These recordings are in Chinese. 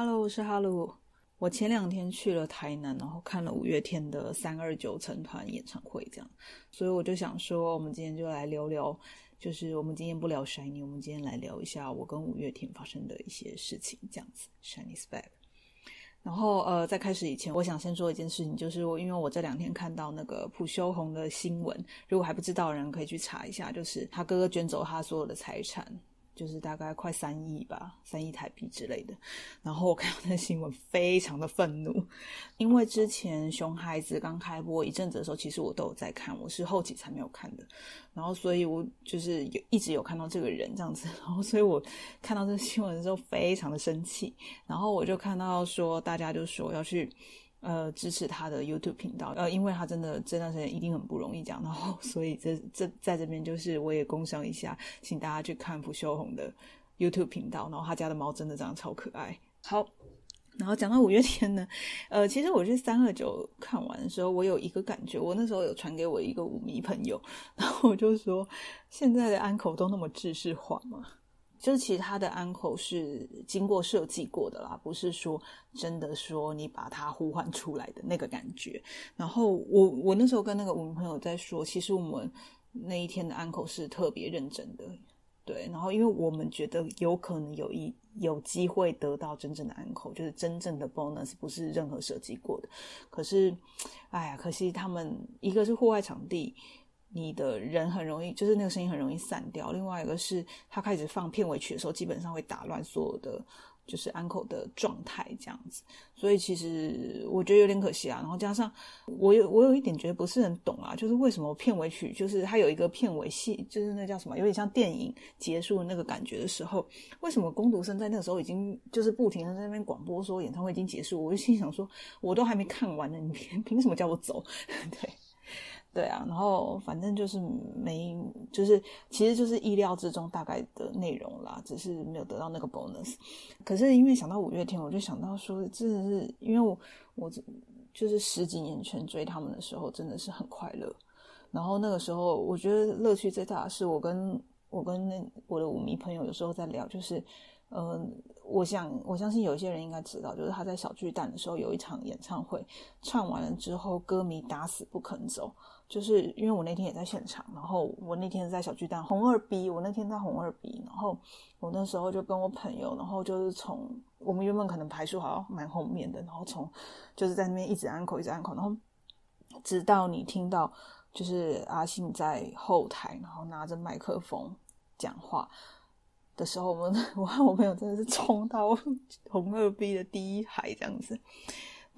Hello，我是哈鲁。我前两天去了台南，然后看了五月天的三二九成团演唱会，这样，所以我就想说，我们今天就来聊聊，就是我们今天不聊 Shiny，我们今天来聊一下我跟五月天发生的一些事情，这样子。Shiny s back。然后呃，在开始以前，我想先说一件事情，就是我因为我这两天看到那个朴修红的新闻，如果还不知道的人可以去查一下，就是他哥哥捐走他所有的财产。就是大概快三亿吧，三亿台币之类的。然后我看到那新闻，非常的愤怒，因为之前熊孩子刚开播一阵子的时候，其实我都有在看，我是后期才没有看的。然后所以我就是有一直有看到这个人这样子，然后所以我看到这新闻的时候非常的生气。然后我就看到说，大家就说要去。呃，支持他的 YouTube 频道，呃，因为他真的这段时间一定很不容易，这样，然后所以这这在这边就是我也工商一下，请大家去看朴秀红的 YouTube 频道，然后他家的猫真的长得超可爱。好，然后讲到五月天呢，呃，其实我是三二九看完的时候，我有一个感觉，我那时候有传给我一个舞迷朋友，然后我就说，现在的安口都那么制式化吗？就是其他的安口是经过设计过的啦，不是说真的说你把它呼唤出来的那个感觉。然后我我那时候跟那个我们朋友在说，其实我们那一天的安口是特别认真的，对。然后因为我们觉得有可能有一有机会得到真正的安口，就是真正的 bonus，不是任何设计过的。可是，哎呀，可惜他们一个是户外场地。你的人很容易，就是那个声音很容易散掉。另外一个是，他开始放片尾曲的时候，基本上会打乱所有的就是安口的状态这样子。所以其实我觉得有点可惜啊。然后加上我有我有一点觉得不是很懂啊，就是为什么片尾曲就是它有一个片尾戏，就是那叫什么，有点像电影结束那个感觉的时候，为什么攻读生在那个时候已经就是不停的在那边广播说演唱会已经结束？我就心想说，我都还没看完呢，你凭什么叫我走？对。对啊，然后反正就是没，就是其实就是意料之中大概的内容啦，只是没有得到那个 bonus。可是因为想到五月天，我就想到说，真的是因为我我就是十几年前追他们的时候，真的是很快乐。然后那个时候，我觉得乐趣最大的是我跟我跟那我的舞迷朋友有时候在聊，就是嗯，我想我相信有一些人应该知道，就是他在小巨蛋的时候有一场演唱会，唱完了之后，歌迷打死不肯走。就是因为我那天也在现场，然后我那天在小巨蛋红二 B，我那天在红二 B，然后我那时候就跟我朋友，然后就是从我们原本可能排数好像蛮后面的，然后从就是在那边一直安口一直安口，然后直到你听到就是阿信在后台，然后拿着麦克风讲话的时候，我们 我和我朋友真的是冲到 红二 B 的第一排这样子。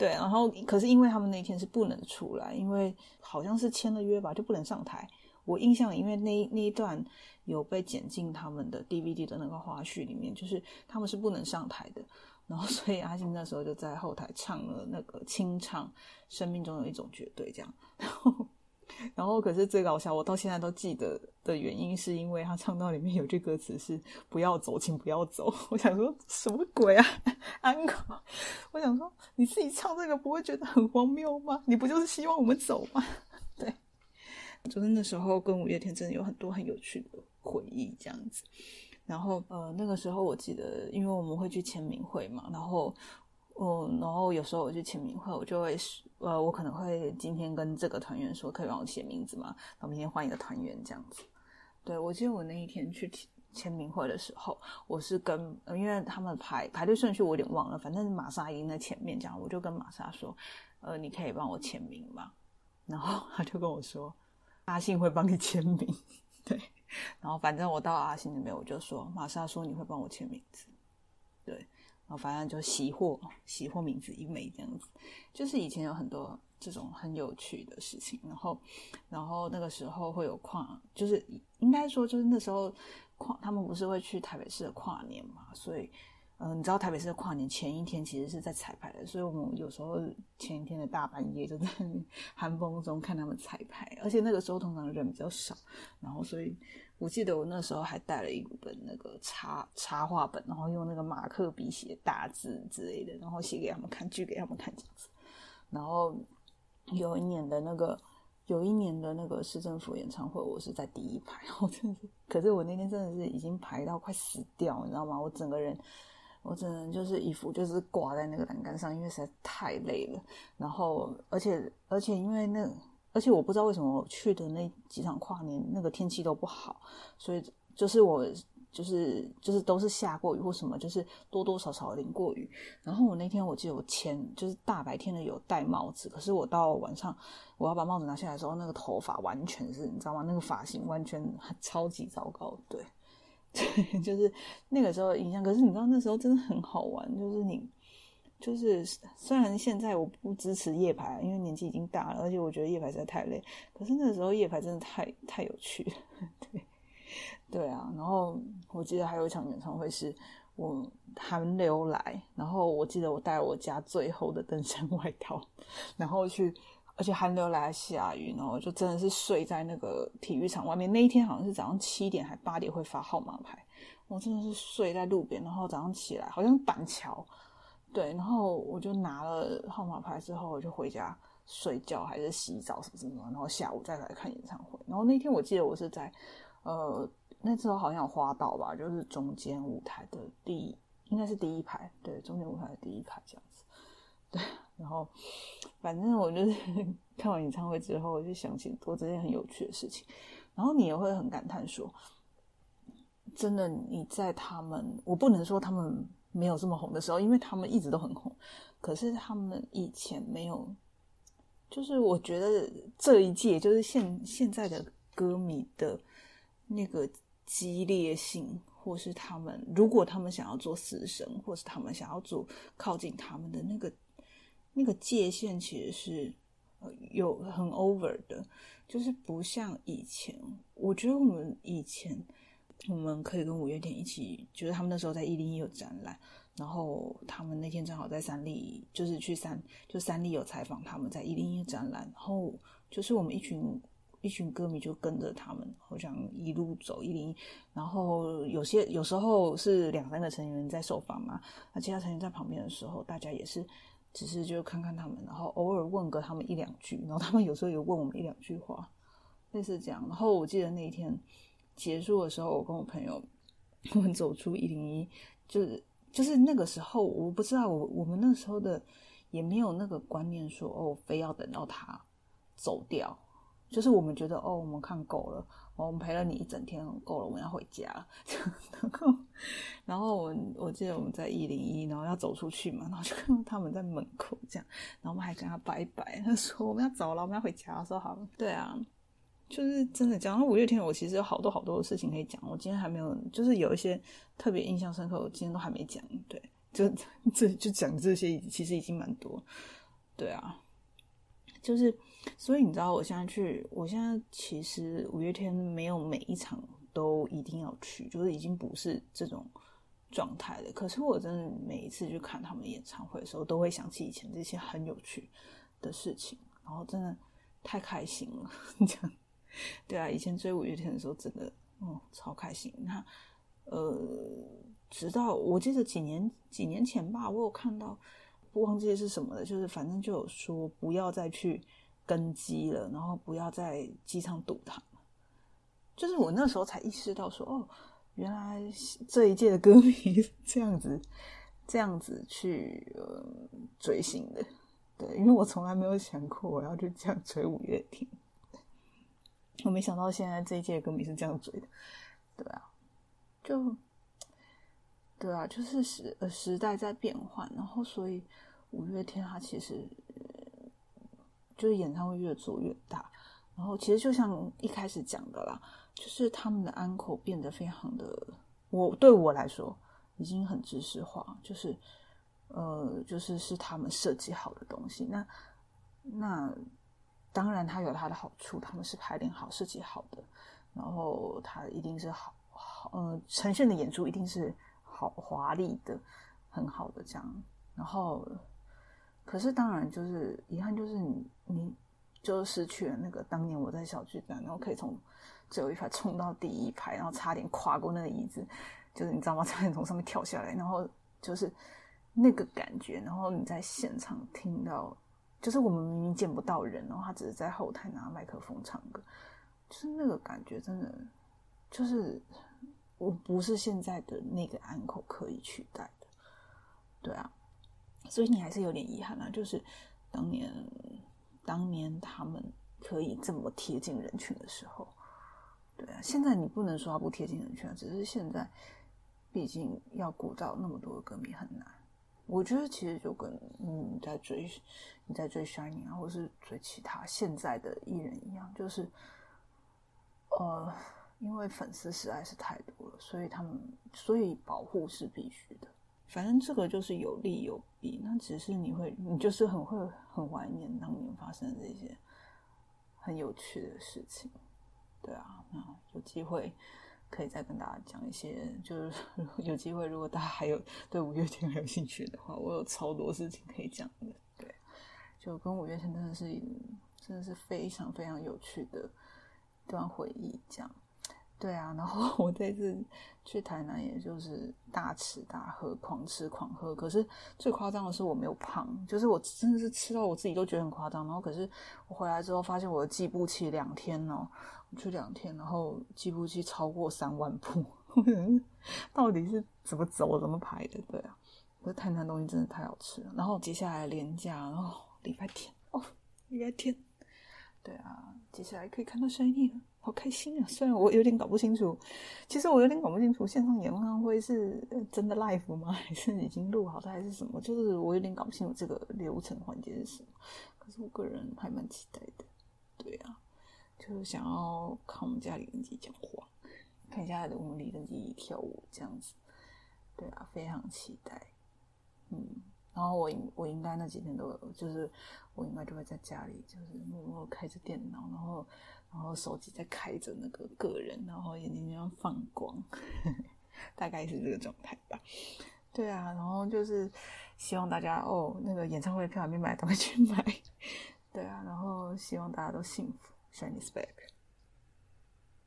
对，然后可是因为他们那天是不能出来，因为好像是签了约吧，就不能上台。我印象里，因为那那一段有被剪进他们的 DVD 的那个花絮里面，就是他们是不能上台的。然后所以阿信那时候就在后台唱了那个清唱《生命中有一种绝对》这样。然后。然后，可是最搞笑，我到现在都记得的原因，是因为他唱到里面有句歌词是“不要走，请不要走”。我想说什么鬼啊，安可？我想说你自己唱这个不会觉得很荒谬吗？你不就是希望我们走吗？对，就是那时候跟五月天真的有很多很有趣的回忆，这样子。然后，呃，那个时候我记得，因为我们会去签名会嘛，然后。嗯，然后有时候我去签名会，我就会，呃，我可能会今天跟这个团员说，可以帮我写名字吗？然后明天换一个团员这样子。对，我记得我那一天去签名会的时候，我是跟，因为他们排排队顺序我有点忘了，反正玛莎已经在前面，这样我就跟玛莎说，呃，你可以帮我签名吗？然后他就跟我说，阿信会帮你签名。对，然后反正我到阿信那边，我就说，玛莎说你会帮我签名字。对。然后反正就喜获喜获名字一枚这样子，就是以前有很多这种很有趣的事情。然后，然后那个时候会有跨，就是应该说就是那时候跨，他们不是会去台北市跨年嘛？所以，嗯，你知道台北市跨年前一天其实是在彩排的，所以我们有时候前一天的大半夜就在 寒风中看他们彩排，而且那个时候通常人比较少，然后所以。我记得我那时候还带了一本那个插插画本，然后用那个马克笔写大字之类的，然后写给他们看，剧给他们看这样子。然后有一年的那个，有一年的那个市政府演唱会，我是在第一排，我真的是，可是我那天真的是已经排到快死掉，你知道吗？我整个人我只能就是衣服就是挂在那个栏杆上，因为实在太累了。然后，而且而且因为那，而且我不知道为什么我去的那几场跨年那个天气都不好，所以就是我就是就是都是下过雨或什么，就是多多少少淋过雨。然后我那天我记得我前就是大白天的有戴帽子，可是我到晚上我要把帽子拿下来的时候，那个头发完全是你知道吗？那个发型完全 超级糟糕，对。对，就是那个时候印象。可是你知道那时候真的很好玩，就是你，就是虽然现在我不支持夜排，因为年纪已经大了，而且我觉得夜排实在太累。可是那个时候夜排真的太太有趣，对，对啊。然后我记得还有一场演唱会是我寒流来，然后我记得我带我家最厚的登山外套，然后去。而且寒流来下雨，然后就真的是睡在那个体育场外面。那一天好像是早上七点还八点会发号码牌，我真的是睡在路边，然后早上起来好像板桥，对，然后我就拿了号码牌之后，我就回家睡觉还是洗澡什么什么，然后下午再来看演唱会。然后那天我记得我是在呃那时候好像有花道吧，就是中间舞台的第应该是第一排，对，中间舞台的第一排这样，对。然后，反正我就是 看完演唱会之后，我就想起多这件很有趣的事情。然后你也会很感叹说：“真的，你在他们，我不能说他们没有这么红的时候，因为他们一直都很红。可是他们以前没有，就是我觉得这一届就是现现在的歌迷的那个激烈性，或是他们如果他们想要做死神，或是他们想要做靠近他们的那个。”那个界限其实是有很 over 的，就是不像以前。我觉得我们以前我们可以跟五月天一起，就是他们那时候在一零一有展览，然后他们那天正好在三立，就是去三就三立有采访他们在一零一展览，然后就是我们一群一群歌迷就跟着他们，好像一路走一零一，然后有些有时候是两三个成员在受访嘛，那其他成员在旁边的时候，大家也是。只是就看看他们，然后偶尔问个他们一两句，然后他们有时候也问我们一两句话，类似这样。然后我记得那一天结束的时候，我跟我朋友我们走出一零一，就是就是那个时候，我不知道我我们那时候的也没有那个观念说哦，非要等到他走掉，就是我们觉得哦，我们看够了。我们陪了你一整天，够了，我们要回家。然后，然后我我记得我们在一零一，然后要走出去嘛，然后就看到他们在门口这样，然后我们还跟他拜拜，他说我们要走了，我们要回家。说好了，对啊，就是真的讲到五月天，我其实有好多好多的事情可以讲。我今天还没有，就是有一些特别印象深刻，我今天都还没讲。对，就 这就讲这些，其实已经蛮多。对啊。就是，所以你知道，我现在去，我现在其实五月天没有每一场都一定要去，就是已经不是这种状态了。可是我真的每一次去看他们演唱会的时候，都会想起以前这些很有趣的事情，然后真的太开心了。对啊，以前追五月天的时候，真的，哦，超开心。那，呃，直到我记得几年几年前吧，我有看到。不忘记是什么的，就是反正就有说不要再去跟机了，然后不要在机场堵他。就是我那时候才意识到说，哦，原来这一届的歌迷 这样子，这样子去呃追星的。对，因为我从来没有想过我要去这样追五月天。我没想到现在这一届歌迷是这样追的。对啊，就。对啊，就是时呃时代在变换，然后所以五月天他其实就是演唱会越做越大，然后其实就像一开始讲的啦，就是他们的安口变得非常的，我对我来说已经很知识化，就是呃就是是他们设计好的东西，那那当然它有它的好处，他们是排练好设计好的，然后它一定是好好呃呈现的演出一定是。好华丽的，很好的这样，然后，可是当然就是遗憾，就是你你就失去了那个当年我在小巨蛋，然后可以从最后一排冲到第一排，然后差点跨过那个椅子，就是你知道吗？差点从上面跳下来，然后就是那个感觉，然后你在现场听到，就是我们明明见不到人，然后他只是在后台拿麦克风唱歌，就是那个感觉，真的就是。我不是现在的那个安口可以取代的，对啊，所以你还是有点遗憾啊，就是当年当年他们可以这么贴近人群的时候，对啊，现在你不能说他不贴近人群啊，只是现在毕竟要鼓噪那么多的歌迷很难。我觉得其实就跟你在追你在追 Shining 啊，或是追其他现在的艺人一样，就是呃，因为粉丝实在是太多了，所以他们所以保护是必须的。反正这个就是有利有弊，那只是你会你就是很会很怀念当年发生的这些很有趣的事情，对啊，那有机会。可以再跟大家讲一些，就是 有机会，如果大家还有对五月天还有兴趣的话，我有超多事情可以讲的。对，就跟五月天真的是真的是非常非常有趣的一段回忆。这样，对啊。然后 我这次去台南，也就是大吃大喝，狂吃狂喝。可是最夸张的是我没有胖，就是我真的是吃到我自己都觉得很夸张。然后可是我回来之后，发现我的计步器两天哦。我去两天，然后计步器超过三万步，到底是怎么走、怎么排的？对啊，可是台南东西真的太好吃了。然后接下来连假，然后礼拜天哦，礼拜天，对啊，接下来可以看到 Shiny 了，好开心啊！虽然我有点搞不清楚，其实我有点搞不清楚线上演唱会是真的 live 吗？还是已经录好的，还是什么？就是我有点搞不清楚这个流程环节是什么。可是我个人还蛮期待的，对啊。就是想要看我们家李根基讲话，看一下我们李根基跳舞这样子，对啊，非常期待。嗯，然后我应我应该那几天都就是我应该就会在家里，就是默默开着电脑，然后然后手机在开着那个个人，然后眼睛这样放光，大概是这个状态吧。对啊，然后就是希望大家哦，那个演唱会票还没买，赶快去买。对啊，然后希望大家都幸福。Shiny's back